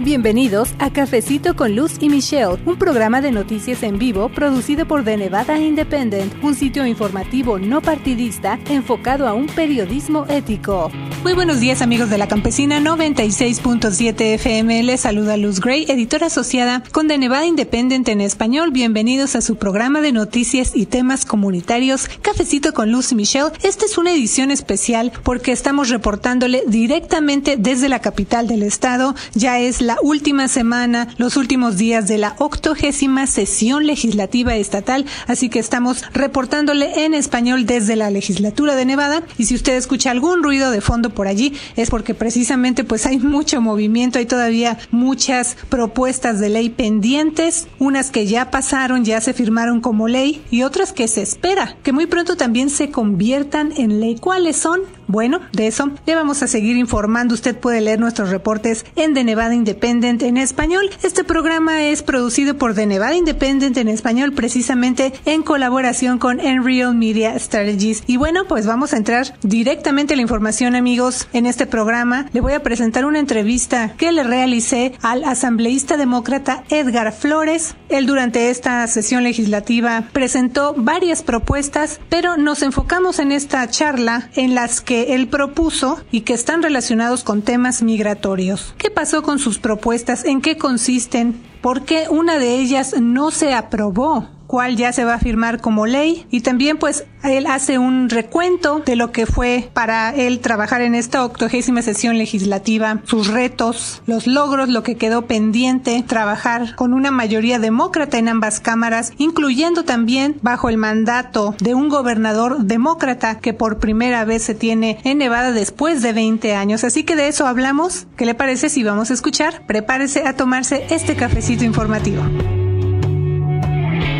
Bienvenidos a Cafecito con Luz y Michelle, un programa de noticias en vivo producido por The Nevada Independent, un sitio informativo no partidista enfocado a un periodismo ético. Muy buenos días amigos de la campesina 96.7 FM. Les saluda Luz Gray, editora asociada con The Nevada Independent en español. Bienvenidos a su programa de noticias y temas comunitarios Cafecito con Luz y Michelle. Esta es una edición especial porque estamos reportándole directamente desde la capital del estado. Ya es la última semana, los últimos días de la octogésima sesión legislativa estatal, así que estamos reportándole en español desde la legislatura de Nevada y si usted escucha algún ruido de fondo por allí es porque precisamente pues hay mucho movimiento, hay todavía muchas propuestas de ley pendientes, unas que ya pasaron, ya se firmaron como ley y otras que se espera que muy pronto también se conviertan en ley. ¿Cuáles son? Bueno, de eso le vamos a seguir informando. Usted puede leer nuestros reportes en The Nevada Independent en español. Este programa es producido por The Nevada Independent en español precisamente en colaboración con Enreal Media Strategies. Y bueno, pues vamos a entrar directamente a la información amigos en este programa. Le voy a presentar una entrevista que le realicé al asambleísta demócrata Edgar Flores. Él durante esta sesión legislativa presentó varias propuestas, pero nos enfocamos en esta charla en las que él propuso y que están relacionados con temas migratorios. ¿Qué pasó con sus propuestas? ¿En qué consisten? ¿Por qué una de ellas no se aprobó? Cual ya se va a firmar como ley y también pues él hace un recuento de lo que fue para él trabajar en esta octogésima sesión legislativa, sus retos, los logros, lo que quedó pendiente, trabajar con una mayoría demócrata en ambas cámaras, incluyendo también bajo el mandato de un gobernador demócrata que por primera vez se tiene en Nevada después de 20 años. Así que de eso hablamos. ¿Qué le parece si vamos a escuchar? Prepárese a tomarse este cafecito informativo.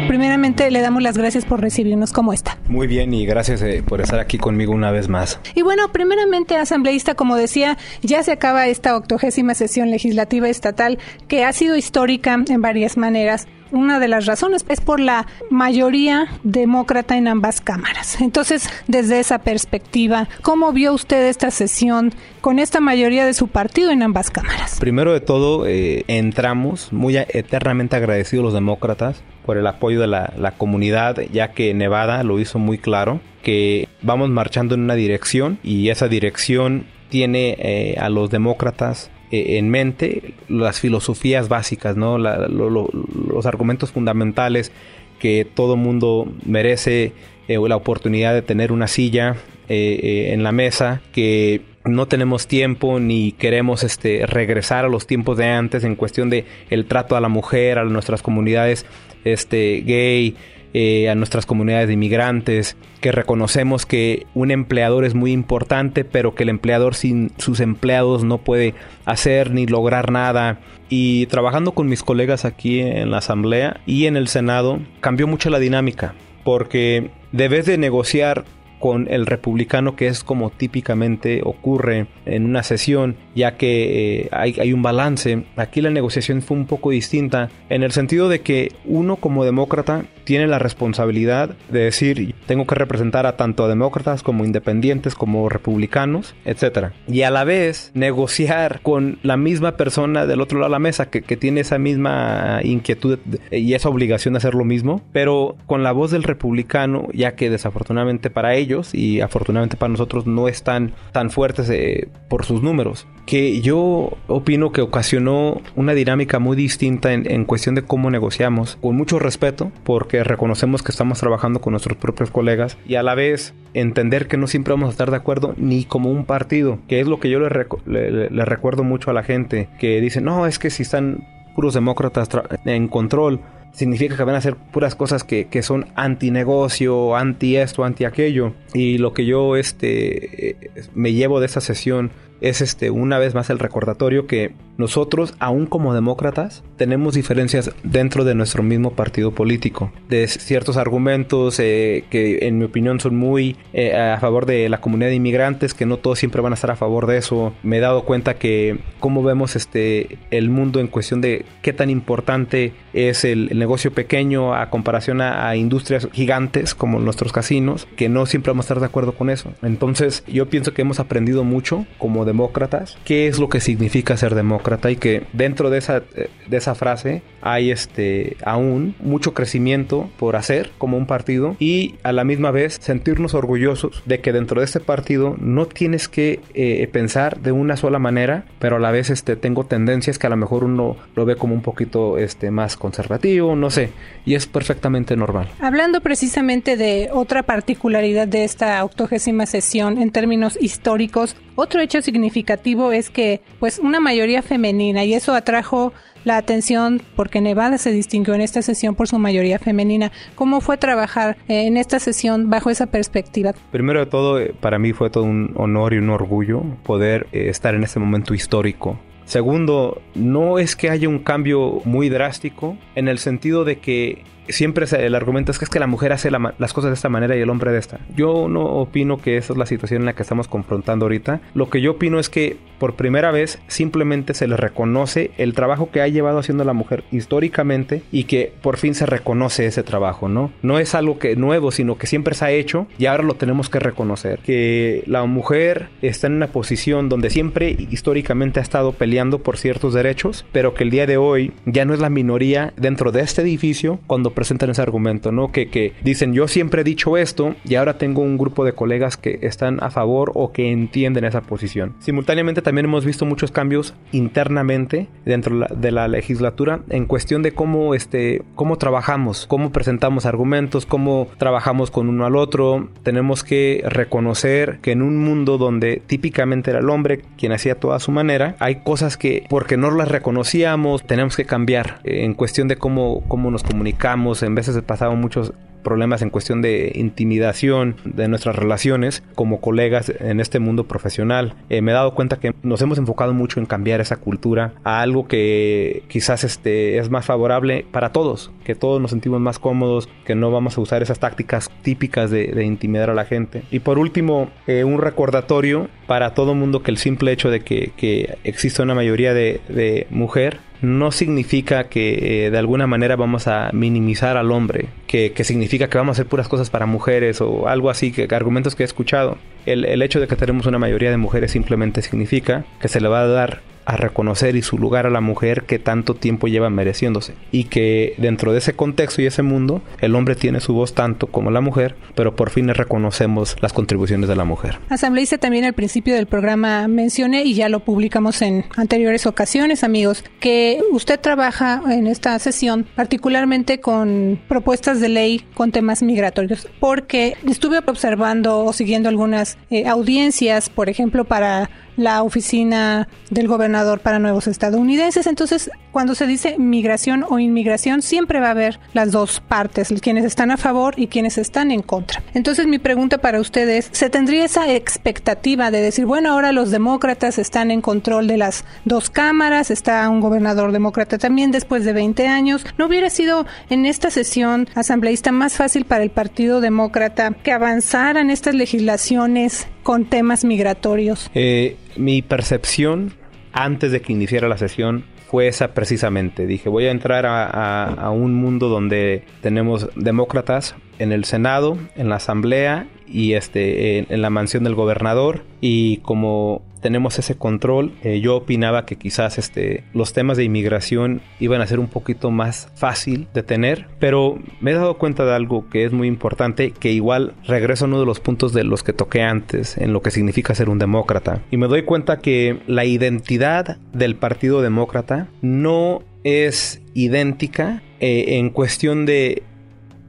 Primeramente le damos las gracias por recibirnos como esta. Muy bien y gracias eh, por estar aquí conmigo una vez más. Y bueno, primeramente asambleísta, como decía, ya se acaba esta octogésima sesión legislativa estatal que ha sido histórica en varias maneras una de las razones es por la mayoría demócrata en ambas cámaras. Entonces, desde esa perspectiva, ¿cómo vio usted esta sesión con esta mayoría de su partido en ambas cámaras? Primero de todo, eh, entramos muy eternamente agradecidos los demócratas por el apoyo de la, la comunidad, ya que Nevada lo hizo muy claro que vamos marchando en una dirección y esa dirección tiene eh, a los demócratas eh, en mente las filosofías básicas, ¿no? los argumentos fundamentales que todo mundo merece eh, la oportunidad de tener una silla eh, en la mesa, que no tenemos tiempo ni queremos este, regresar a los tiempos de antes en cuestión de el trato a la mujer, a nuestras comunidades este, gay, eh, a nuestras comunidades de inmigrantes, que reconocemos que un empleador es muy importante, pero que el empleador sin sus empleados no puede hacer ni lograr nada. Y trabajando con mis colegas aquí en la Asamblea y en el Senado, cambió mucho la dinámica, porque debes de negociar con el republicano que es como típicamente ocurre en una sesión ya que eh, hay, hay, un balance. Aquí la negociación fue un poco distinta en el sentido de que uno como demócrata tiene la responsabilidad de decir tengo que representar a tanto a demócratas como independientes como republicanos etcétera. Y a la vez negociar con la misma persona del otro lado de la mesa que, que tiene esa misma inquietud y esa obligación de hacer lo mismo. Pero con la voz del republicano ya que desafortunadamente para ellos y afortunadamente para nosotros no están tan fuertes eh, por sus números. Que yo opino que ocasionó una dinámica muy distinta en, en, cuestión de cómo negociamos, con mucho respeto, porque reconocemos que estamos trabajando con nuestros propios colegas y a la vez entender que no siempre vamos a estar de acuerdo ni como un partido, que es lo que yo le, le, le recuerdo mucho a la gente, que dice, no, es que si están puros demócratas en control, significa que van a hacer puras cosas que, que son anti negocio, anti esto, anti aquello. Y lo que yo este, me llevo de esa sesión es este, una vez más el recordatorio que nosotros, aún como demócratas, tenemos diferencias dentro de nuestro mismo partido político, de ciertos argumentos eh, que en mi opinión son muy eh, a favor de la comunidad de inmigrantes, que no todos siempre van a estar a favor de eso. Me he dado cuenta que cómo vemos este, el mundo en cuestión de qué tan importante es el, negocio pequeño a comparación a, a, industrias gigantes como nuestros casinos, que no siempre vamos a estar de acuerdo con eso. Entonces yo pienso que hemos aprendido mucho como demócratas, qué es lo que significa ser demócrata y que dentro de esa, de esa frase hay este aún mucho crecimiento por hacer como un partido y a la misma vez sentirnos orgullosos de que dentro de este partido no tienes que eh, pensar de una sola manera, pero a la vez este tengo tendencias que a lo mejor uno lo ve como un poquito este más conservativo, no sé, y es perfectamente normal. Hablando precisamente de otra particularidad de esta octogésima sesión en términos históricos, otro hecho significativo es que pues una mayoría femenina y eso atrajo la atención porque Nevada se distinguió en esta sesión por su mayoría femenina. ¿Cómo fue trabajar eh, en esta sesión bajo esa perspectiva? Primero de todo, eh, para mí fue todo un honor y un orgullo poder eh, estar en este momento histórico Segundo, no es que haya un cambio muy drástico en el sentido de que siempre el argumento es que es que la mujer hace las cosas de esta manera y el hombre de esta. Yo no opino que esa es la situación en la que estamos confrontando ahorita. Lo que yo opino es que por primera vez simplemente se le reconoce el trabajo que ha llevado haciendo la mujer históricamente y que por fin se reconoce ese trabajo, ¿no? No es algo que nuevo, sino que siempre se ha hecho y ahora lo tenemos que reconocer. Que la mujer está en una posición donde siempre históricamente ha estado peleando por ciertos derechos, pero que el día de hoy ya no es la minoría dentro de este edificio cuando presentan ese argumento, ¿no? Que, que dicen, yo siempre he dicho esto y ahora tengo un grupo de colegas que están a favor o que entienden esa posición. Simultáneamente también hemos visto muchos cambios internamente dentro de la legislatura en cuestión de cómo, este, cómo trabajamos, cómo presentamos argumentos, cómo trabajamos con uno al otro. Tenemos que reconocer que en un mundo donde típicamente era el hombre quien hacía toda su manera, hay cosas que porque no las reconocíamos tenemos que cambiar en cuestión de cómo, cómo nos comunicamos en veces pasado muchos problemas en cuestión de intimidación de nuestras relaciones como colegas en este mundo profesional. Eh, me he dado cuenta que nos hemos enfocado mucho en cambiar esa cultura a algo que quizás este, es más favorable para todos, que todos nos sentimos más cómodos, que no vamos a usar esas tácticas típicas de, intimidar a la gente. Y por último, eh, un recordatorio para todo mundo que el simple hecho de que, que exista una mayoría de, de mujer no significa que eh, de alguna manera vamos a minimizar al hombre, que, significa que vamos a hacer puras cosas para mujeres o algo así, que argumentos que he escuchado. El, el hecho de que tenemos una mayoría de mujeres simplemente significa que se le va a dar a reconocer y su lugar a la mujer que tanto tiempo lleva mereciéndose. Y que dentro de ese contexto y ese mundo, el hombre tiene su voz tanto como la mujer, pero por fin reconocemos las contribuciones de la mujer. Asambleísta también al principio del programa mencioné y ya lo publicamos en anteriores ocasiones, amigos, que usted trabaja en esta sesión particularmente con propuestas de ley con temas migratorios, porque estuve observando o siguiendo algunas eh, audiencias, por ejemplo, para la oficina del gobernador para nuevos estadounidenses. Entonces, cuando se dice migración o inmigración, siempre va a haber las dos partes, quienes están a favor y quienes están en contra. Entonces, mi pregunta para ustedes, ¿se tendría esa expectativa de decir, bueno, ahora los demócratas están en control de las dos cámaras, está un gobernador demócrata también después de 20 años? ¿No hubiera sido en esta sesión asambleísta más fácil para el Partido Demócrata que avanzaran estas legislaciones con temas migratorios? Eh, mi percepción antes de que iniciara la sesión fue esa precisamente. Dije, voy a entrar a, un mundo donde tenemos demócratas en el Senado, en la Asamblea y este, en la mansión del gobernador. Y como tenemos ese control. Eh, yo opinaba que quizás este, los temas de inmigración iban a ser un poquito más fácil de tener, pero me he dado cuenta de algo que es muy importante, que igual regreso a uno de los puntos de los que toqué antes, en lo que significa ser un demócrata. Y me doy cuenta que la identidad del Partido Demócrata no es idéntica eh, en cuestión de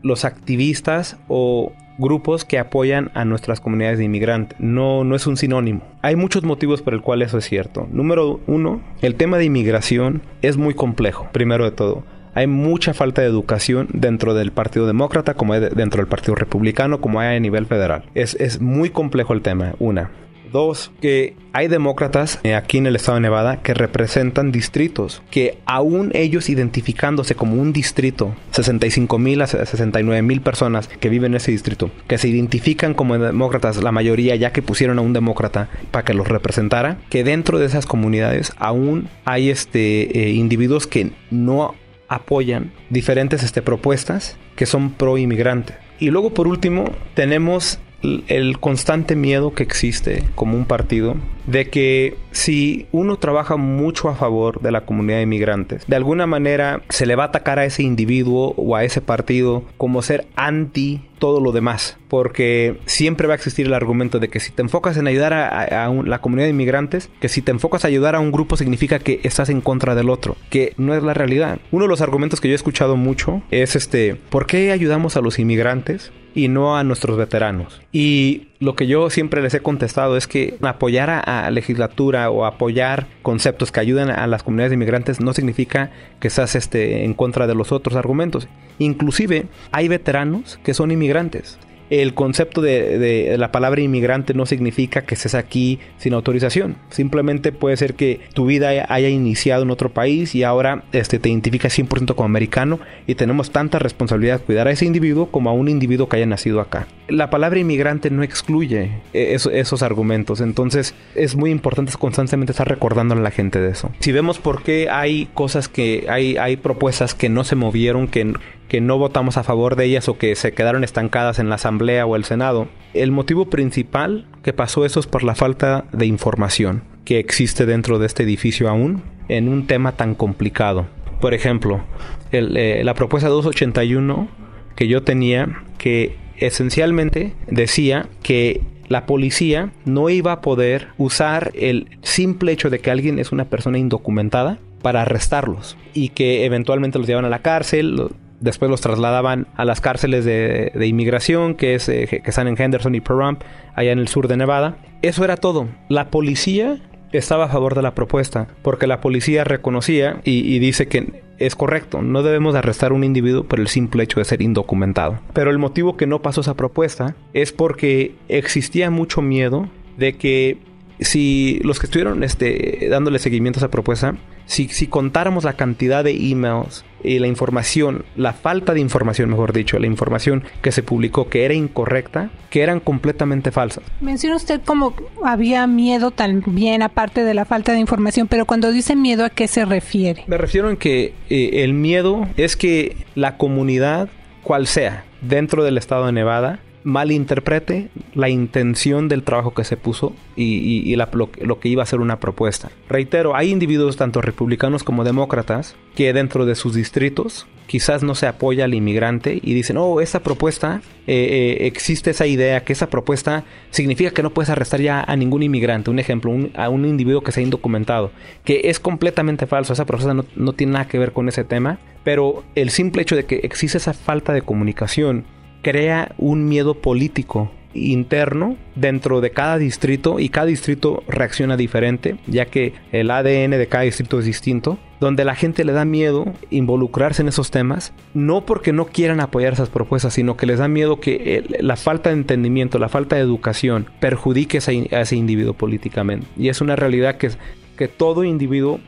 los activistas o grupos que apoyan a nuestras comunidades de inmigrantes. No, no es un sinónimo. Hay muchos motivos por el cual eso es cierto. Número uno, el tema de inmigración es muy complejo, primero de todo. Hay mucha falta de educación dentro del Partido Demócrata, como dentro del Partido Republicano, como hay a nivel federal. Es, es muy complejo el tema, una. Dos, que hay demócratas eh, aquí en el estado de Nevada que representan distritos, que aún ellos identificándose como un distrito, 65 mil a 69 mil personas que viven en ese distrito, que se identifican como demócratas, la mayoría ya que pusieron a un demócrata para que los representara, que dentro de esas comunidades aún hay este, eh, individuos que no apoyan diferentes este, propuestas que son pro inmigrante. Y luego por último tenemos el constante miedo que existe como un partido de que si uno trabaja mucho a favor de la comunidad de inmigrantes, de alguna manera se le va a atacar a ese individuo o a ese partido como ser anti todo lo demás, porque siempre va a existir el argumento de que si te enfocas en ayudar a, la comunidad de inmigrantes, que si te enfocas a ayudar a un grupo significa que estás en contra del otro, que no es la realidad. Uno de los argumentos que yo he escuchado mucho es este, ¿por qué ayudamos a los inmigrantes y no a nuestros veteranos. Y lo que yo siempre les he contestado es que apoyar a, legislatura o apoyar conceptos que ayuden a las comunidades de inmigrantes no significa que estás este, en contra de los otros argumentos. Inclusive hay veteranos que son inmigrantes el concepto de, la palabra inmigrante no significa que estés aquí sin autorización. Simplemente puede ser que tu vida haya iniciado en otro país y ahora este, te identificas 100% como americano y tenemos tanta responsabilidad de cuidar a ese individuo como a un individuo que haya nacido acá. La palabra inmigrante no excluye e, esos argumentos, entonces es muy importante constantemente estar recordando a la gente de eso. Si vemos por qué hay cosas que hay, hay propuestas que no se movieron, que que no votamos a favor de ellas o que se quedaron estancadas en la Asamblea o el Senado. El motivo principal que pasó eso es por la falta de información que existe dentro de este edificio aún en un tema tan complicado. Por ejemplo, eh, la propuesta 281 que yo tenía que esencialmente decía que la policía no iba a poder usar el simple hecho de que alguien es una persona indocumentada para arrestarlos y que eventualmente los llevan a la cárcel, Después los trasladaban a las cárceles de, inmigración que, es, eh, que están en Henderson y Pahrump, allá en el sur de Nevada. Eso era todo. La policía estaba a favor de la propuesta porque la policía reconocía y, dice que es correcto, no debemos arrestar a un individuo por el simple hecho de ser indocumentado. Pero el motivo que no pasó esa propuesta es porque existía mucho miedo de que si los que estuvieron este, dándole seguimiento a esa propuesta, si, si contáramos la cantidad de emails y la información, la falta de información, mejor dicho, la información que se publicó que era incorrecta, que eran completamente falsas. Menciona usted como había miedo también, aparte de la falta de información, pero cuando dice miedo, ¿a qué se refiere? Me refiero en que eh, el miedo es que la comunidad, cual sea, dentro del estado de Nevada, malinterprete la intención del trabajo que se puso y, lo, que iba a ser una propuesta. Reitero, hay individuos tanto republicanos como demócratas que dentro de sus distritos quizás no se apoya al inmigrante y dicen, oh, esa propuesta, eh, eh, existe esa idea que esa propuesta significa que no puedes arrestar ya a ningún inmigrante. Un ejemplo, a un individuo que sea indocumentado, que es completamente falso. Esa propuesta no, no tiene nada que ver con ese tema, pero el simple hecho de que existe esa falta de comunicación crea un miedo político interno dentro de cada distrito y cada distrito reacciona diferente, ya que el ADN de cada distrito es distinto, donde la gente le da miedo involucrarse en esos temas, no porque no quieran apoyar esas propuestas, sino que les da miedo que la falta de entendimiento, la falta de educación perjudique a ese individuo políticamente. Y es una realidad que, que todo individuo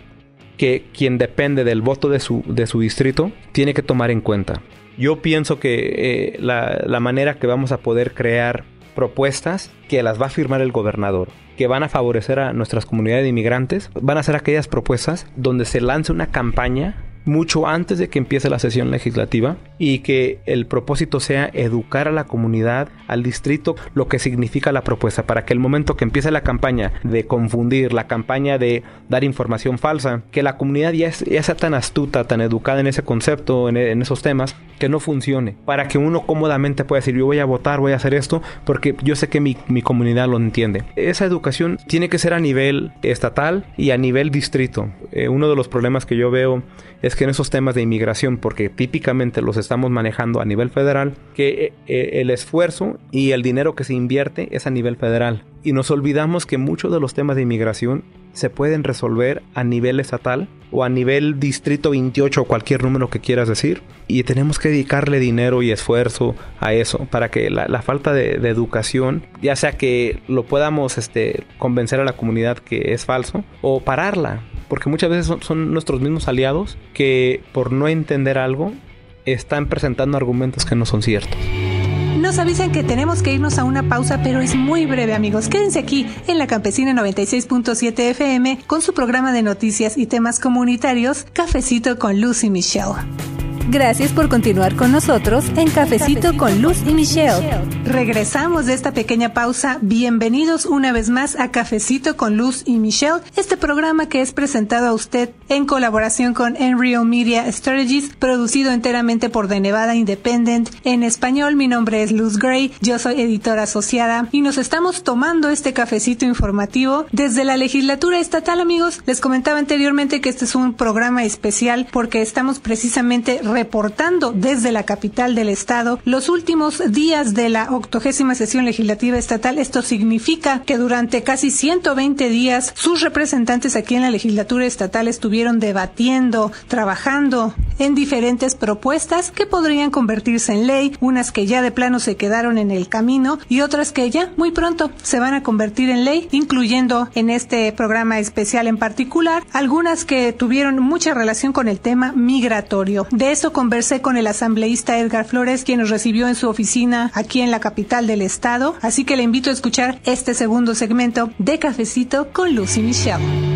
que quien depende del voto de su, de su distrito tiene que tomar en cuenta. Yo pienso que eh, la, manera que vamos a poder crear propuestas que las va a firmar el gobernador, que van a favorecer a nuestras comunidades de inmigrantes, van a ser aquellas propuestas donde se lance una campaña mucho antes de que empiece la sesión legislativa y que el propósito sea educar a la comunidad, al distrito, lo que significa la propuesta, para que el momento que empiece la campaña de confundir, la campaña de dar información falsa, que la comunidad ya, sea tan astuta, tan educada en ese concepto, en, esos temas, que no funcione, para que uno cómodamente pueda decir yo voy a votar, voy a hacer esto, porque yo sé que mi, mi comunidad lo entiende. Esa educación tiene que ser a nivel estatal y a nivel distrito. Eh, uno de los problemas que yo veo es que en esos temas de inmigración, porque típicamente los estamos manejando a nivel federal, que eh, eh, el esfuerzo y el dinero que se invierte es a nivel federal. Y nos olvidamos que muchos de los temas de inmigración se pueden resolver a nivel estatal o a nivel distrito 28 o cualquier número que quieras decir. Y tenemos que dedicarle dinero y esfuerzo a eso para que la, falta de, educación, ya sea que lo podamos este, convencer a la comunidad que es falso o pararla porque muchas veces son, nuestros mismos aliados que por no entender algo están presentando argumentos que no son ciertos. Nos avisan que tenemos que irnos a una pausa, pero es muy breve, amigos. Quédense aquí en la Campesina 96.7 FM con su programa de noticias y temas comunitarios, Cafecito con Lucy Michelle. Gracias por continuar con nosotros en Cafecito, con Luz y Michelle. Regresamos de esta pequeña pausa. Bienvenidos una vez más a Cafecito con Luz y Michelle, este programa que es presentado a usted en colaboración con Enreal Media Strategies, producido enteramente por The Nevada Independent. En español, mi nombre es Luz Gray, yo soy editora asociada y nos estamos tomando este cafecito informativo desde la legislatura estatal, amigos. Les comentaba anteriormente que este es un programa especial porque estamos precisamente reportando desde la capital del estado los últimos días de la octogésima sesión legislativa estatal. Esto significa que durante casi 120 días sus representantes aquí en la legislatura estatal estuvieron debatiendo, trabajando en diferentes propuestas que podrían convertirse en ley, unas que ya de plano se quedaron en el camino y otras que ya muy pronto se van a convertir en ley, incluyendo en este programa especial en particular algunas que tuvieron mucha relación con el tema migratorio. De conversé con el asambleísta Edgar Flores, quien nos recibió en su oficina aquí en la capital del estado. Así que le invito a escuchar este segundo segmento de Cafecito con Lucy Michelle.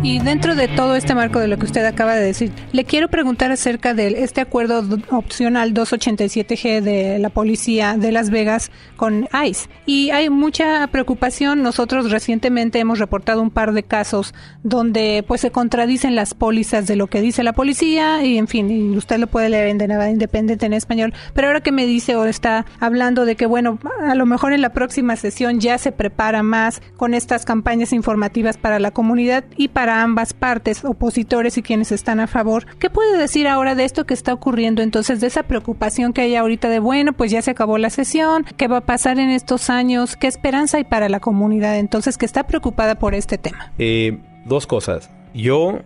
Y dentro de todo este marco de lo que usted acaba de decir, le quiero preguntar acerca de este acuerdo opcional 287G de la policía de Las Vegas con ICE. Y hay mucha preocupación. Nosotros recientemente hemos reportado un par de casos donde pues se contradicen las pólizas de lo que dice la policía y en fin, usted lo puede leer en De Nevada Independiente en español. Pero ahora que me dice o está hablando de que bueno, a lo mejor en la próxima sesión ya se prepara más con estas campañas informativas para la comunidad y para ambas partes, opositores y quienes están a favor. ¿Qué puede decir ahora de esto que está ocurriendo entonces, de esa preocupación que hay ahorita de, bueno, pues ya se acabó la sesión, qué va a pasar en estos años, qué esperanza hay para la comunidad entonces que está preocupada por este tema? Eh, dos cosas. Yo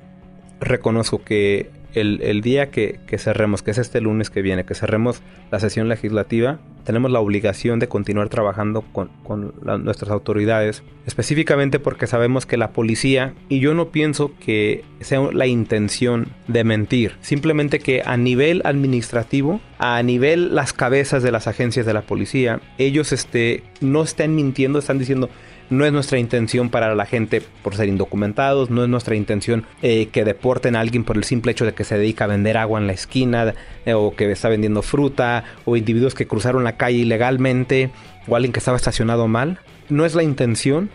reconozco que el, día que, cerremos, que es este lunes que viene, que cerremos la sesión legislativa, tenemos la obligación de continuar trabajando con, nuestras autoridades, específicamente porque sabemos que la policía, y yo no pienso que sea la intención de mentir, simplemente que a nivel administrativo, a nivel las cabezas de las agencias de la policía, ellos este, no estén mintiendo, están diciendo, no es nuestra intención para la gente por ser indocumentados, no es nuestra intención eh, que deporten a alguien por el simple hecho de que se dedica a vender agua en la esquina eh, o que está vendiendo fruta o individuos que cruzaron la calle ilegalmente o alguien que estaba estacionado mal. No es la intención,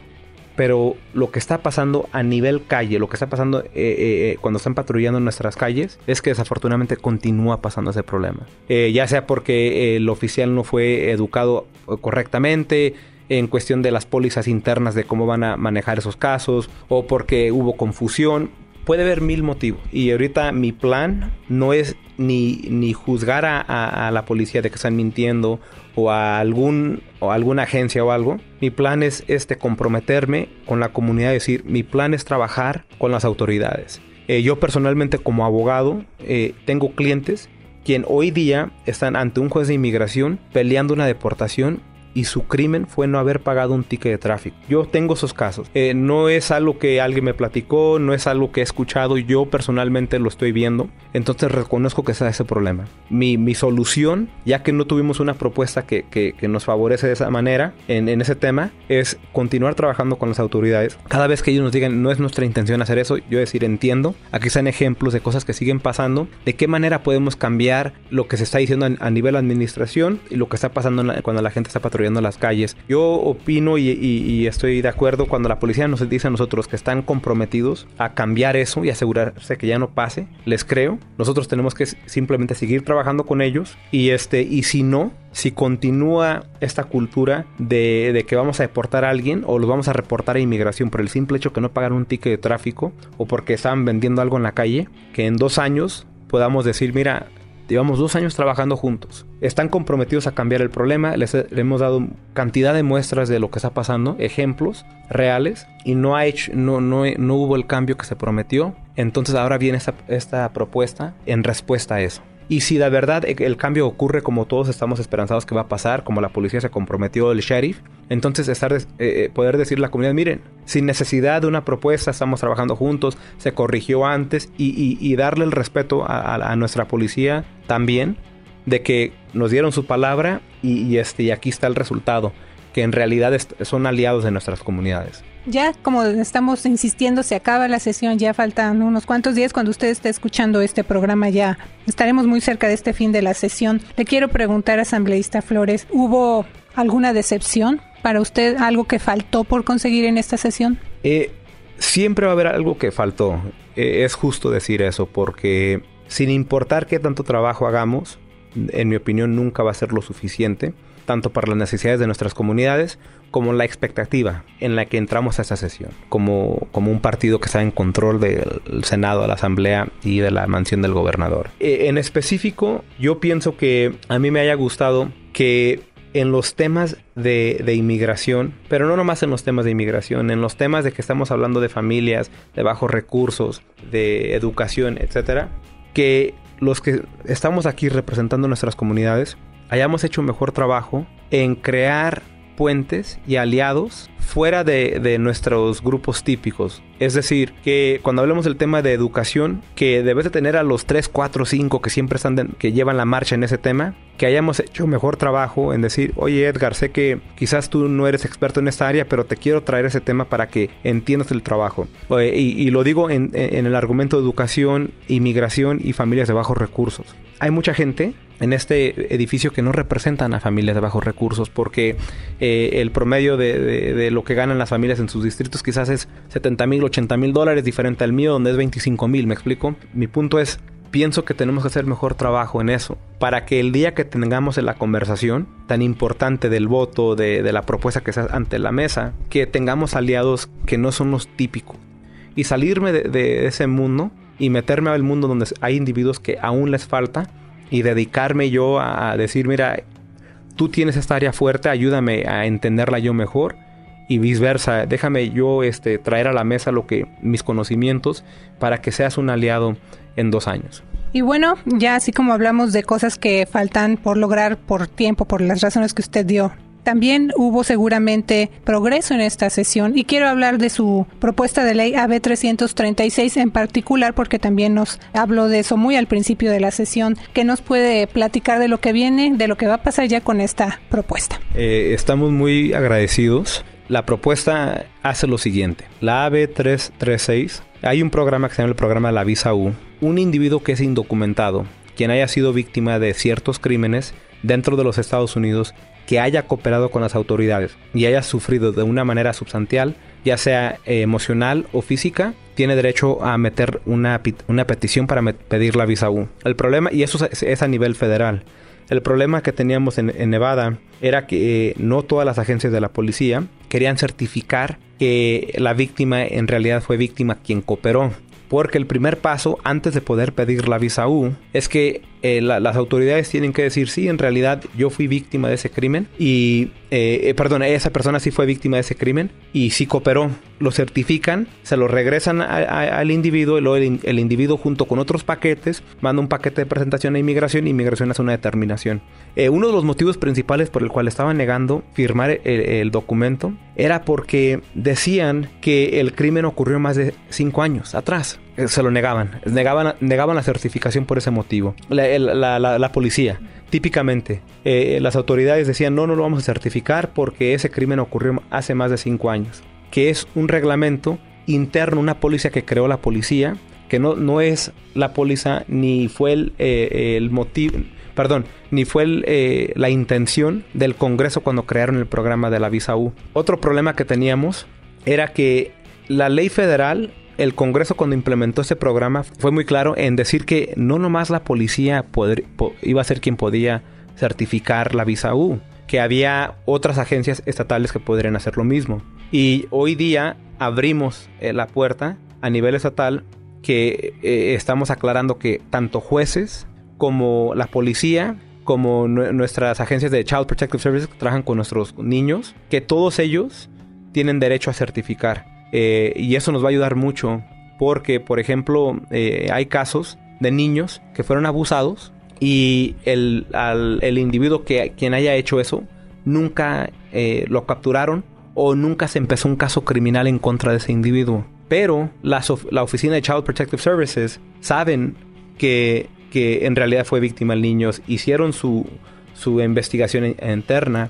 pero lo que está pasando a nivel calle, lo que está pasando eh, cuando están patrullando nuestras calles, es que desafortunadamente continúa pasando ese problema. ya sea porque el oficial no fue educado correctamente, en cuestión de las pólizas internas de cómo van a manejar esos casos o porque hubo confusión. Puede haber mil motivos. Y ahorita mi plan no es ni, ni juzgar a, la policía de que están mintiendo o a algún o alguna agencia o algo. Mi plan es este comprometerme con la comunidad, decir, mi plan es trabajar con las autoridades. Eh, yo personalmente como abogado eh, tengo clientes quien hoy día están ante un juez de inmigración peleando una deportación y su crimen fue no haber pagado un ticket de tráfico. Yo tengo esos casos. Eh, no es algo que alguien me platicó, no es algo que he escuchado, yo personalmente lo estoy viendo. Entonces reconozco que está ese problema. Mi, mi solución, ya que no tuvimos una propuesta que, que, nos favorece de esa manera en, en, ese tema, es continuar trabajando con las autoridades. Cada vez que ellos nos digan no es nuestra intención hacer eso, yo decir entiendo. Aquí están ejemplos de cosas que siguen pasando. De qué manera podemos cambiar lo que se está diciendo a, nivel administración y lo que está pasando cuando la gente está patrullando las calles. Yo opino y, estoy de acuerdo cuando la policía nos dice a nosotros que están comprometidos a cambiar eso y asegurarse que ya no pase. Les creo. Nosotros tenemos que simplemente seguir trabajando con ellos y este y si no, si continúa esta cultura de, de, que vamos a deportar a alguien o los vamos a reportar a inmigración por el simple hecho que no pagan un ticket de tráfico o porque están vendiendo algo en la calle, que en dos años podamos decir, mira, Llevamos dos años trabajando juntos. Están comprometidos a cambiar el problema. Les, hemos dado cantidad de muestras de lo que está pasando, ejemplos reales, y no, ha hecho, no, no, no hubo el cambio que se prometió. Entonces ahora viene esta, esta propuesta en respuesta a eso. Y si de verdad el cambio ocurre como todos estamos esperanzados que va a pasar, como la policía se comprometió, el sheriff, entonces estar, eh, eh, poder decirle a la comunidad, miren, sin necesidad de una propuesta, estamos trabajando juntos, se corrigió antes y, darle el respeto a, nuestra policía también, de que nos dieron su palabra y, este, y aquí está el resultado que en realidad son aliados de nuestras comunidades. Ya, como estamos insistiendo, se acaba la sesión, ya faltan unos cuantos días. Cuando usted esté escuchando este programa, ya estaremos muy cerca de este fin de la sesión. Le quiero preguntar, asambleísta Flores, ¿hubo alguna decepción para usted, algo que faltó por conseguir en esta sesión? Eh, siempre va a haber algo que faltó. Eh, es justo decir eso, porque sin importar qué tanto trabajo hagamos, en mi opinión nunca va a ser lo suficiente tanto para las necesidades de nuestras comunidades como la expectativa en la que entramos a esta sesión, como, como un partido que está en control del Senado, de la Asamblea y de la mansión del gobernador. Eh, en específico, yo pienso que a mí me haya gustado que en los temas de, de, inmigración, pero no nomás en los temas de inmigración, en los temas de que estamos hablando de familias, de bajos recursos, de educación, etcétera, que los que estamos aquí representando nuestras comunidades hayamos hecho un mejor trabajo en crear puentes y aliados fuera de, nuestros grupos típicos. Es decir, que cuando hablamos del tema de educación, que debes de tener a los 3, 4, 5 que siempre están, que llevan la marcha en ese tema, que hayamos hecho mejor trabajo en decir, oye Edgar, sé que quizás tú no eres experto en esta área, pero te quiero traer ese tema para que entiendas el trabajo. Y, lo digo en, el argumento de educación, inmigración y familias de bajos recursos. Hay mucha gente en este edificio que no representan a familias de bajos recursos porque eh, el promedio de, lo que ganan las familias en sus distritos quizás es 70 mil, 80 mil dólares, diferente al mío donde es 25 mil, ¿me explico? Mi punto es, pienso que tenemos que hacer mejor trabajo en eso para que el día que tengamos en la conversación tan importante del voto, de, la propuesta que está ante la mesa, que tengamos aliados que no son los típicos y salirme de ese mundo y meterme al mundo donde hay individuos que aún les falta y dedicarme yo a decir, mira, tú tienes esta área fuerte, ayúdame a entenderla yo mejor y viceversa, déjame yo este, traer a la mesa lo que mis conocimientos para que seas un aliado en dos años. Y bueno, ya así como hablamos de cosas que faltan por lograr por tiempo, por las razones que usted dio, también hubo seguramente progreso en esta sesión y quiero hablar de su propuesta de ley AB 336 en particular porque también nos habló de eso muy al principio de la sesión, que nos puede platicar de lo que viene, de lo que va a pasar ya con esta propuesta. Eh, estamos muy agradecidos. La propuesta hace lo siguiente. La AB 336, hay un programa que se llama el programa la Visa U. Un individuo que es indocumentado, quien haya sido víctima de ciertos crímenes dentro de los Estados Unidos que haya cooperado con las autoridades y haya sufrido de una manera substancial, ya sea eh, emocional o física, tiene derecho a meter una, una petición para pedir la visa U. El problema, y eso es, a nivel federal, el problema que teníamos en, Nevada era que eh, no todas las agencias de la policía querían certificar que la víctima en realidad fue víctima quien cooperó. Porque el primer paso antes de poder pedir la visa U es que eh, las autoridades tienen que decir, sí, en realidad yo fui víctima de ese crimen y, eh, eh, perdón, esa persona sí fue víctima de ese crimen y sí cooperó. Lo certifican, se lo regresan al individuo y luego el, individuo junto con otros paquetes manda un paquete de presentación a inmigración y inmigración hace una determinación. uno de los motivos principales por el cual estaban negando firmar el, documento era porque decían que el crimen ocurrió más de cinco años atrás se lo negaban. Negaban, negaban la certificación por ese motivo la, policía. Típicamente, eh, las autoridades decían, no, no lo vamos a certificar porque ese crimen ocurrió hace más de cinco años. Que es un reglamento interno, una póliza que creó la policía, que no, no es la póliza ni fue el, eh, el motivo, perdón, ni fue eh, la intención del Congreso cuando crearon el programa de la visa U. Otro problema que teníamos era que la ley federal el Congreso cuando implementó este programa fue muy claro en decir que no nomás la policía iba a ser quien podía certificar la visa U, que había otras agencias estatales que podrían hacer lo mismo. Y hoy día abrimos eh, la puerta a nivel estatal que eh, estamos aclarando que tanto jueces como la policía como nuestras agencias de Child Protective Services que trabajan con nuestros niños, que todos ellos tienen derecho a certificar. Eh, y eso nos va a ayudar mucho porque, por ejemplo, eh, hay casos de niños que fueron abusados y el, individuo que quien haya hecho eso nunca eh, lo capturaron o nunca se empezó un caso criminal en contra de ese individuo. Pero la, oficina de Child Protective Services saben que, en realidad fue víctima el niño, hicieron su, su investigación interna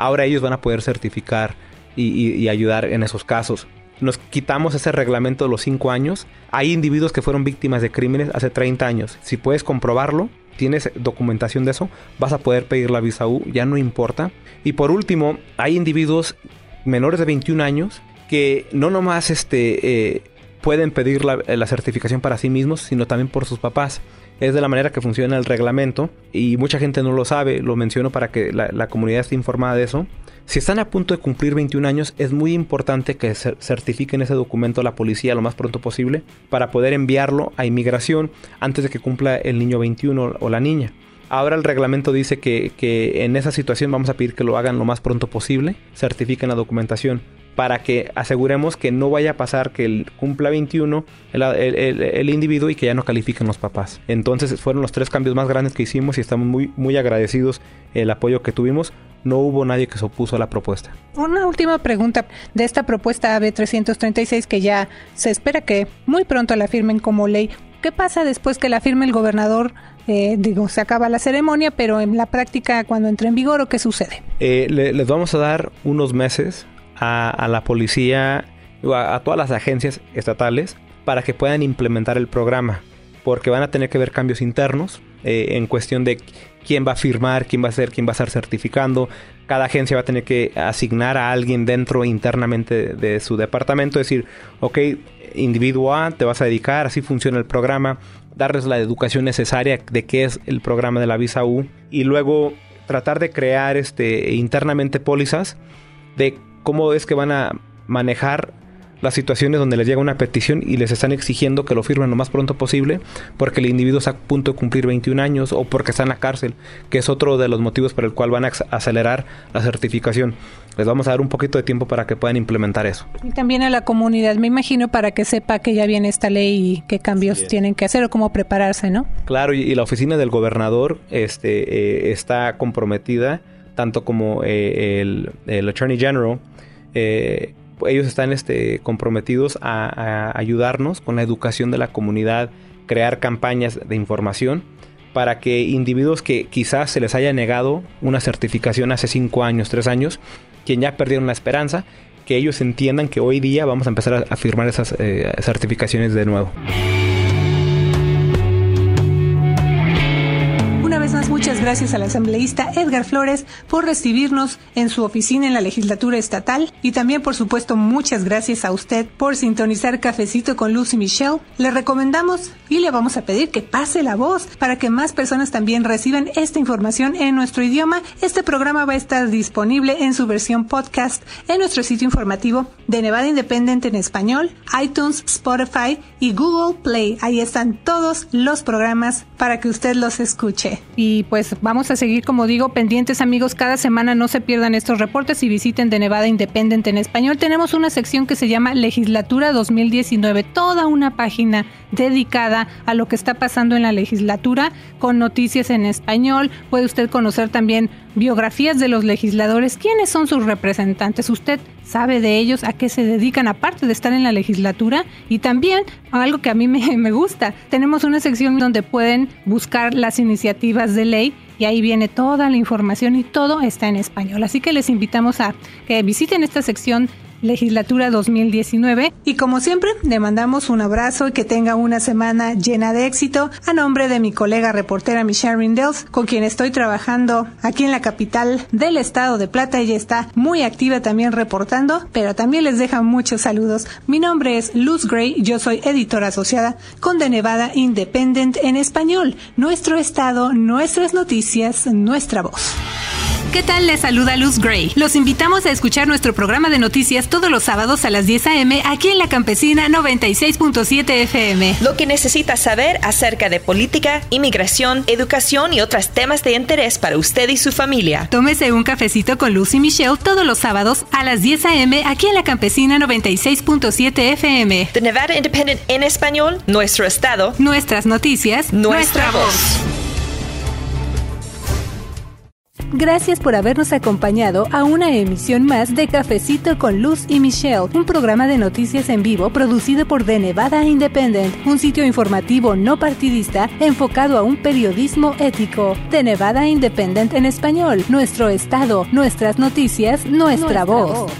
ahora ellos van a poder certificar y, ayudar en esos casos. Nos quitamos ese reglamento de los 5 años. Hay individuos que fueron víctimas de crímenes hace 30 años. Si puedes comprobarlo, tienes documentación de eso, vas a poder pedir la visa U, ya no importa. Y por último, hay individuos menores de 21 años que no nomás este, eh, pueden pedir la, certificación para sí mismos, sino también por sus papás. Es de la manera que funciona el reglamento y mucha gente no lo sabe, lo menciono para que la comunidad esté informada de eso. Si están a punto de cumplir 21 años, es muy importante que certifiquen ese documento a la policía lo más pronto posible para poder enviarlo a inmigración antes de que cumpla el niño 21 o la niña. Ahora el reglamento dice que, en esa situación vamos a pedir que lo hagan lo más pronto posible, certifiquen la documentación para que aseguremos que no vaya a pasar que el cumpla 21 el, individuo y que ya no califiquen los papás. Entonces fueron los tres cambios más grandes que hicimos y estamos muy, muy agradecidos el apoyo que tuvimos. No hubo nadie que se opuso a la propuesta. Una última pregunta de esta propuesta AB 336 que ya se espera que muy pronto la firmen como ley. ¿Qué pasa después que la firme el gobernador? Eh, digo, se acaba la ceremonia, pero en la práctica, cuando entre en vigor, ¿o qué sucede? Eh, les vamos a dar unos meses a, la policía, a, a todas las agencias estatales para que puedan implementar el programa, porque van a tener que ver cambios internos eh, en cuestión de quién va a firmar, quién va a ser, quién va a estar certificando. Cada agencia va a tener que asignar a alguien dentro internamente de, su departamento, decir, ok, individuo A, te vas a dedicar, así funciona el programa, darles la educación necesaria de qué es el programa de la visa U y luego tratar de crear este internamente pólizas de cómo es que van a manejar las situaciones donde les llega una petición y les están exigiendo que lo firmen lo más pronto posible porque el individuo está a punto de cumplir 21 años o porque está en la cárcel, que es otro de los motivos por el cual van a acelerar la certificación. Les vamos a dar un poquito de tiempo para que puedan implementar eso. Y también a la comunidad, me imagino, para que sepa que ya viene esta ley y qué cambios tienen que hacer o cómo prepararse, ¿no? Claro, y, la oficina del gobernador este, eh, está comprometida, tanto como eh, el, el Attorney General, eh, ellos están este, comprometidos a, ayudarnos con la educación de la comunidad, crear campañas de información para que individuos que quizás se les haya negado una certificación hace 5 años, 3 años, quien ya perdieron la esperanza, que ellos entiendan que hoy día vamos a empezar a, firmar esas eh, certificaciones de nuevo. Gracias al asambleísta Edgar Flores por recibirnos en su oficina en la legislatura estatal y también por supuesto muchas gracias a usted por sintonizar Cafecito con Lucy Michelle. Le recomendamos y le vamos a pedir que pase la voz para que más personas también reciban esta información en nuestro idioma. Este programa va a estar disponible en su versión podcast en nuestro sitio informativo de Nevada Independent en español, iTunes, Spotify y Google Play. Ahí están todos los programas para que usted los escuche. Y pues vamos a seguir, como digo, pendientes amigos. Cada semana no se pierdan estos reportes y visiten de Nevada Independent en español. Tenemos una sección que se llama Legislatura 2019, toda una página dedicada a lo que está pasando en la legislatura con noticias en español. Puede usted conocer también biografías de los legisladores, quiénes son sus representantes, usted sabe de ellos, a qué se dedican, aparte de estar en la legislatura. Y también, algo que a mí me, me gusta, tenemos una sección donde pueden buscar las iniciativas de ley y ahí viene toda la información y todo está en español. Así que les invitamos a que visiten esta sección legislatura 2019. Y como siempre, le mandamos un abrazo y que tenga una semana llena de éxito a nombre de mi colega reportera Michelle Rindels, con quien estoy trabajando aquí en la capital del estado de Plata. Ella está muy activa también reportando, pero también les deja muchos saludos. Mi nombre es Luz Gray, yo soy editora asociada con The Nevada Independent en español. Nuestro estado, nuestras noticias, nuestra voz. ¿Qué tal? Les saluda Luz Gray. Los invitamos a escuchar nuestro programa de noticias todos los sábados a las 10 a.m. aquí en la Campesina 96.7 FM. Lo que necesitas saber acerca de política, inmigración, educación y otros temas de interés para usted y su familia. Tómese un cafecito con Luz y Michelle todos los sábados a las 10 a.m. aquí en la Campesina 96.7 FM. The Nevada Independent en español, nuestro estado, nuestras noticias, nuestra, voz. Gracias por habernos acompañado a una emisión más de Cafecito con Luz y Michelle, un programa de noticias en vivo producido por The Nevada Independent, un sitio informativo no partidista enfocado a un periodismo ético. The Nevada Independent en español, nuestro estado, nuestras noticias, nuestra, voz.